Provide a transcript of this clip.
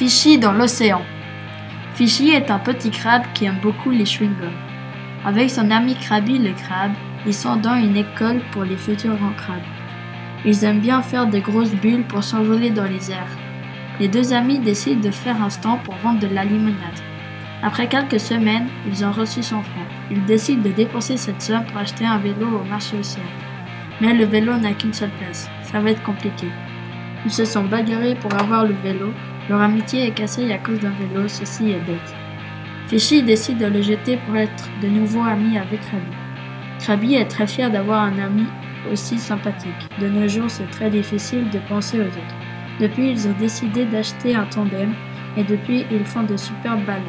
Fishy dans l'océan. Fishy est un petit crabe qui aime beaucoup les chewing-gums. Avec son ami Krabby le crabe, ils sont dans une école pour les futurs grands crabes. Ils aiment bien faire des grosses bulles pour s'envoler dans les airs. Les deux amis décident de faire un stand pour vendre de la limonade. Après quelques semaines, ils ont reçu son franc. Ils décident de dépenser cette somme pour acheter un vélo au marché océan. Mais le vélo n'a qu'une seule place. Ça va être compliqué. Ils se sont bagarrés pour avoir le vélo. Leur amitié est cassée à cause d'un vélo. Ceci est bête. Fishy décide de le jeter pour être de nouveau ami avec Krabby. Krabby est très fier d'avoir un ami aussi sympathique. De nos jours, c'est très difficile de penser aux autres. Depuis, ils ont décidé d'acheter un tandem et depuis, ils font de superbes balades.